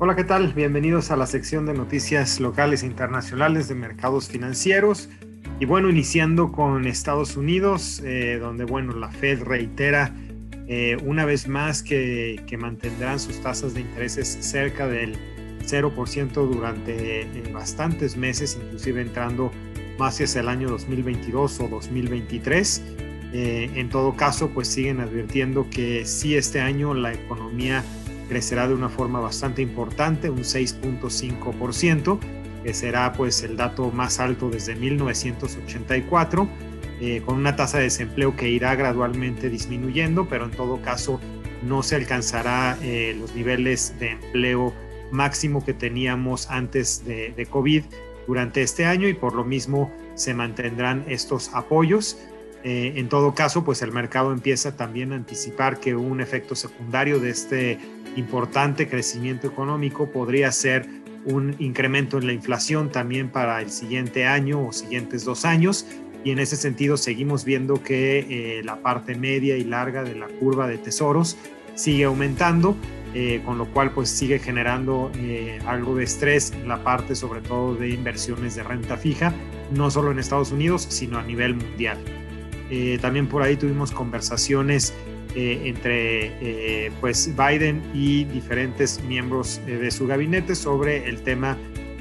Hola, ¿qué tal? Bienvenidos a la sección de noticias locales e internacionales de mercados financieros. Y bueno, iniciando con Estados Unidos, eh, donde bueno, la Fed reitera eh, una vez más que, mantendrán sus tasas de intereses cerca del 0% durante eh, bastantes meses, inclusive entrando más hacia el año 2022 o 2023. en todo caso, pues siguen advirtiendo que sí este año la economía crecerá de una forma bastante importante, un 6.5%, que será pues el dato más alto desde 1984, eh, con una tasa de desempleo que irá gradualmente disminuyendo, pero en todo caso no se alcanzará eh, los niveles de empleo máximo que teníamos antes de, de COVID durante este año y por lo mismo se mantendrán estos apoyos. Eh, en todo caso, pues el mercado empieza también a anticipar que un efecto secundario de este importante crecimiento económico podría ser un incremento en la inflación también para el siguiente año o siguientes dos años. Y en ese sentido seguimos viendo que eh, la parte media y larga de la curva de tesoros sigue aumentando, eh, con lo cual pues sigue generando algo de estrés en la parte sobre todo de inversiones de renta fija, no solo en Estados Unidos, sino a nivel mundial. Eh, también por ahí tuvimos conversaciones eh, entre eh, pues Biden y diferentes miembros de su gabinete sobre el tema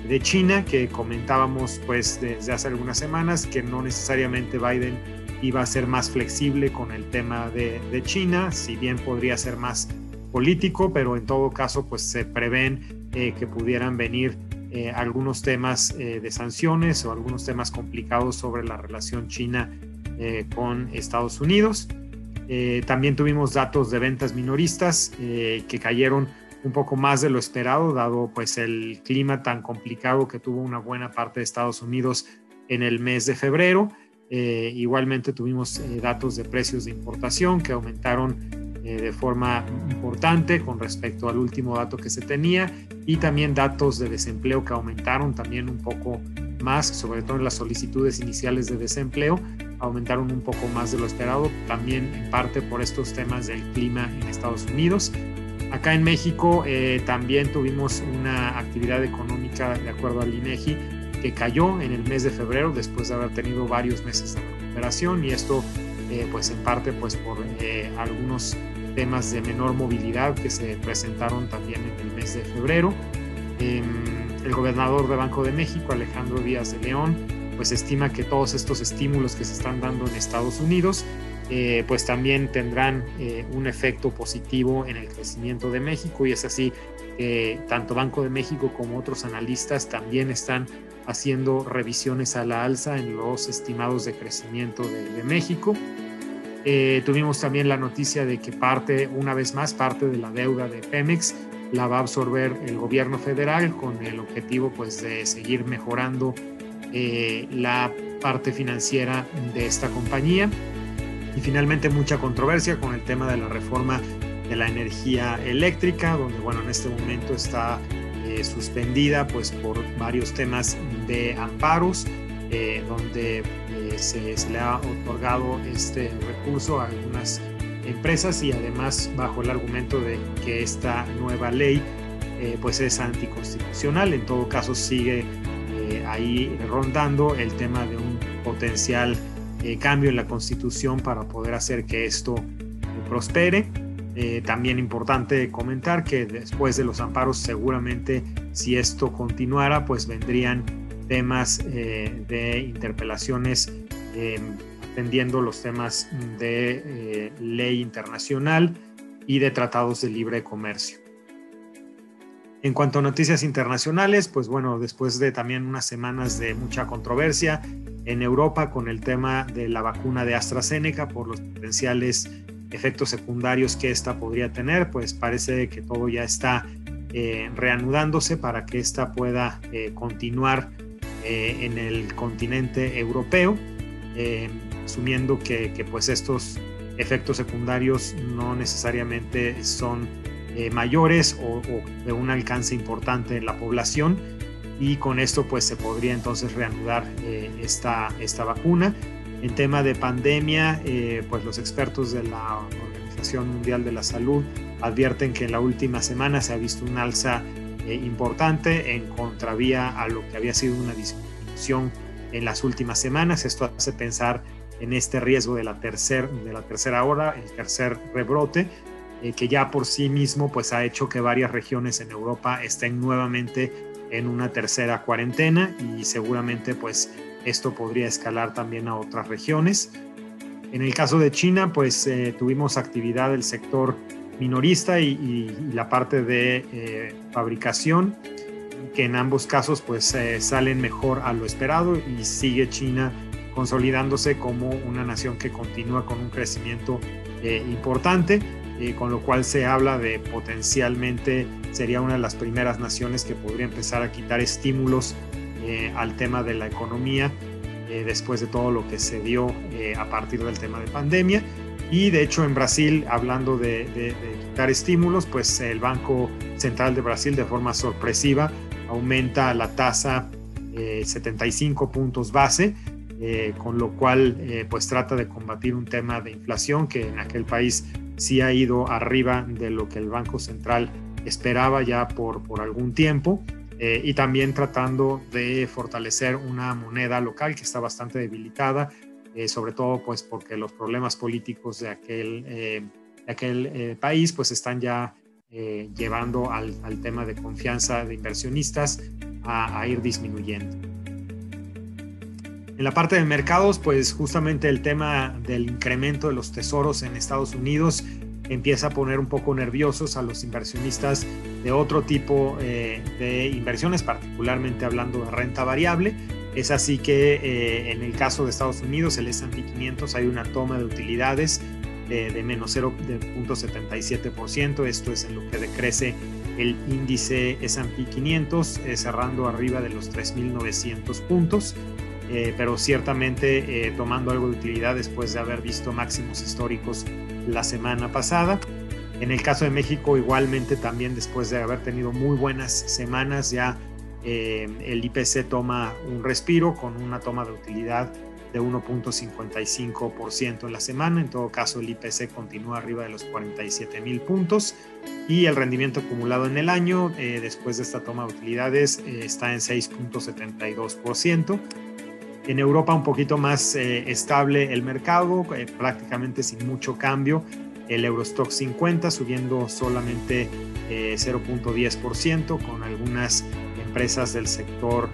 de China que comentábamos pues desde hace algunas semanas que no necesariamente Biden iba a ser más flexible con el tema de, China, si bien podría ser más político, pero en todo caso pues se prevén que pudieran venir algunos temas de sanciones o algunos temas complicados sobre la relación China eh, con Estados Unidos. Eh, también tuvimos datos de ventas minoristas eh, que cayeron un poco más de lo esperado, dado pues el clima tan complicado que tuvo una buena parte de Estados Unidos en el mes de febrero. igualmente tuvimos datos de precios de importación que aumentaron de forma importante con respecto al último dato que se tenía y también datos de desempleo que aumentaron también un poco más, sobre todo en las solicitudes iniciales de desempleo, aumentaron un poco más de lo esperado, también en parte por estos temas del clima en Estados Unidos. Acá en México eh, también tuvimos una actividad económica de acuerdo al INEGI que cayó en el mes de febrero después de haber tenido varios meses de recuperación y esto eh, pues en parte pues por eh, algunos temas de menor movilidad que se presentaron también en el mes de febrero. Em, el gobernador de Banco de México, Alejandro Díaz de León, pues estima que todos estos estímulos que se están dando en Estados Unidos eh, pues también tendrán eh, un efecto positivo en el crecimiento de México y es así que tanto Banco de México como otros analistas también están haciendo revisiones a la alza en los estimados de crecimiento de, México. Eh, tuvimos también la noticia de que parte, una vez más, parte de la deuda de Pemex la va a absorber el gobierno federal con el objetivo pues de seguir mejorando eh, la parte financiera de esta compañía. Y finalmente mucha controversia con el tema de la reforma de la energía eléctrica, donde bueno, en este momento está eh, suspendida pues por varios temas de amparos, eh, donde se, se, le ha otorgado este recurso a algunas empresas y además bajo el argumento de que esta nueva ley pues es anticonstitucional, en todo caso sigue ahí rondando el tema de un potencial eh, cambio en la constitución para poder hacer que esto prospere. Eh, también importante comentar que después de los amparos seguramente si esto continuara pues vendrían temas eh, de interpelaciones atendiendo los temas de ley internacional y de tratados de libre comercio. En cuanto a noticias internacionales, pues bueno, después de también unas semanas de mucha controversia en Europa con el tema de la vacuna de AstraZeneca por los potenciales efectos secundarios que esta podría tener, pues parece que todo ya está eh, reanudándose para que esta pueda eh, continuar eh, en el continente europeo, asumiendo que, que pues estos efectos secundarios no necesariamente son eh, mayores o, de un alcance importante en la población y con esto pues se podría entonces reanudar eh, esta, esta vacuna. En tema de pandemia, eh, pues los expertos de la Organización Mundial de la Salud advierten que en la última semana se ha visto un alza importante en contravía a lo que había sido una disminución en las últimas semanas. Esto hace pensar en este riesgo de la, tercer, de la tercera hora, el tercer rebrote, que ya por sí mismo pues ha hecho que varias regiones en Europa estén nuevamente en una tercera cuarentena y seguramente pues esto podría escalar también a otras regiones. En el caso de China pues eh, tuvimos actividad del sector minorista y, la parte de eh, fabricación que en ambos casos pues eh, salen mejor a lo esperado y sigue China consolidándose como una nación que continúa con un crecimiento importante eh, con lo cual se habla de potencialmente sería una de las primeras naciones que podría empezar a quitar estímulos eh, al tema de la economía eh, después de todo lo que se dio a partir del tema de pandemia. Y de hecho en Brasil, hablando de, quitar estímulos, pues el Banco Central de Brasil de forma sorpresiva aumenta la tasa 75 puntos base, con lo cual pues trata de combatir un tema de inflación que en aquel país sí ha ido arriba de lo que el Banco Central esperaba ya por, por algún tiempo eh, y también tratando de fortalecer una moneda local que está bastante debilitada, eh, sobre todo pues porque los problemas políticos de aquel, eh, de aquel país pues están ya llevando al, al, tema de confianza de inversionistas a, a ir disminuyendo. En la parte de mercados, pues justamente el tema del incremento de los tesoros en Estados Unidos empieza a poner un poco nerviosos a los inversionistas de otro tipo eh, de inversiones, particularmente hablando de renta variable. Es así que eh, en el caso de Estados Unidos, el S&P 500 hay una toma de utilidades de menos 0.77%. Esto es en lo que decrece el índice S&P 500, eh, cerrando arriba de los 3.900 puntos. Eh, pero ciertamente eh, tomando algo de utilidad después de haber visto máximos históricos la semana pasada. En el caso de México, igualmente también después de haber tenido muy buenas semanas, ya eh, el IPC toma un respiro con una toma de utilidad de 1.55% en la semana. En todo caso, el IPC continúa arriba de los 47 mil puntos y el rendimiento acumulado en el año, después de esta toma de utilidades, está en 6.72%. En Europa un poquito más eh, estable el mercado, eh, prácticamente sin mucho cambio. El Eurostock 50 subiendo solamente 0.10% eh, con algunas empresas del sector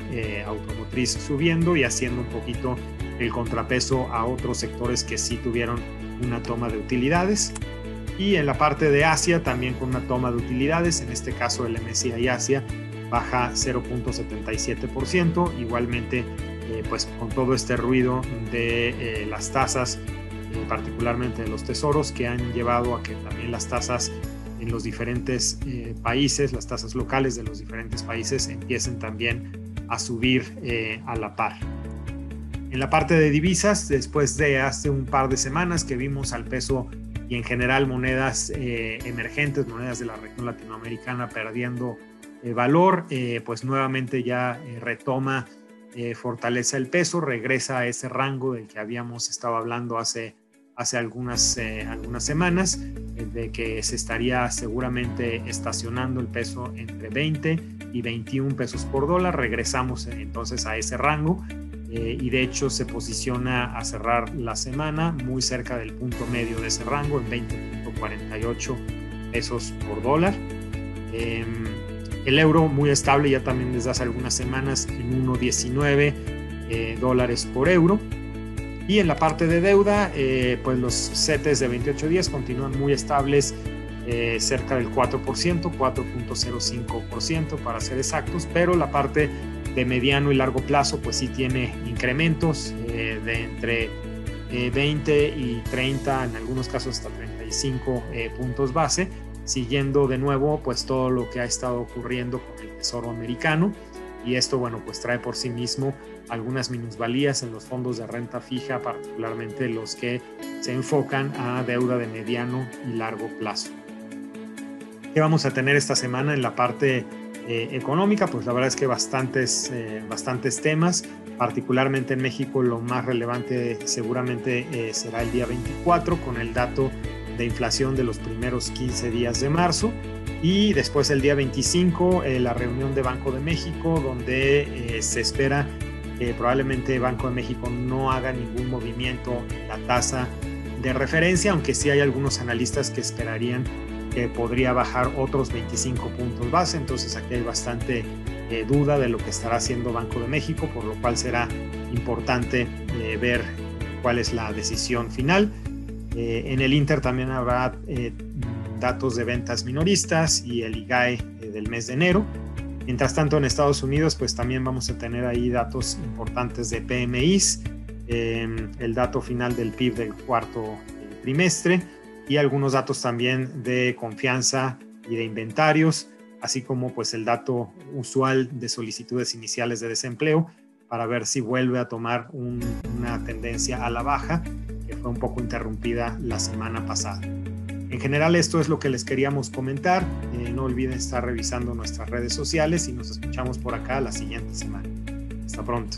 automotriz subiendo y haciendo un poquito el contrapeso a otros sectores que sí tuvieron una toma de utilidades. Y en la parte de Asia también con una toma de utilidades, en este caso el MSCI Asia baja 0.77%, igualmente eh, pues con todo este ruido de eh, las tasas, eh, particularmente de los tesoros, que han llevado a que también las tasas en los diferentes países, las tasas locales de los diferentes países empiecen también a subir a la par. En la parte de divisas, después de hace un par de semanas que vimos al peso y en general monedas emergentes, monedas de la región latinoamericana perdiendo valor, pues nuevamente ya retoma eh, fortalece el peso, regresa a ese rango del que habíamos estado hablando hace, hace algunas, eh, algunas semanas, eh, de que se estaría seguramente estacionando el peso entre 20 y 21 pesos por dólar. Regresamos entonces a ese rango y de hecho se posiciona a cerrar la semana muy cerca del punto medio de ese rango en 20.48 pesos por dólar. Em, el euro muy estable ya también desde hace algunas semanas en 1.19 eh, dólares por euro. Y en la parte de deuda, eh, pues los CETES de 28 días continúan muy estables, eh, cerca del 4%, 4.05% para ser exactos, pero la parte de mediano y largo plazo, pues sí tiene incrementos de entre 20 y 30, en algunos casos hasta 35 puntos base siguiendo de nuevo pues todo lo que ha estado ocurriendo con el Tesoro americano y esto bueno pues trae por sí mismo algunas minusvalías en los fondos de renta fija, particularmente los que se enfocan a deuda de mediano y largo plazo. ¿Qué vamos a tener esta semana en la parte eh, económica? Pues la verdad es que bastantes, eh, bastantes temas, particularmente en México lo más relevante seguramente eh, será el día 24 con el dato de inflación de los primeros 15 días de marzo. Y después el día 25, eh, la reunión de Banco de México, donde eh, se espera que probablemente Banco de México no haga ningún movimiento en la tasa de referencia, aunque sí hay algunos analistas que esperarían que podría bajar otros 25 puntos base. Entonces aquí hay bastante eh, duda de lo que estará haciendo Banco de México, por lo cual será importante ver cuál es la decisión final. En el Inter también habrá datos de ventas minoristas y el IGAE eh, del mes de enero. Mientras tanto, en Estados Unidos, pues también vamos a tener ahí datos importantes de PMIs, em, el dato final del PIB del cuarto eh, trimestre y algunos datos también de confianza y de inventarios, así como pues el dato usual de solicitudes iniciales de desempleo para ver si vuelve a tomar una tendencia a la baja, fue un poco interrumpida la semana pasada. En general esto es lo que les queríamos comentar. Eh, no olviden estar revisando nuestras redes sociales y nos escuchamos por acá la siguiente semana. Hasta pronto.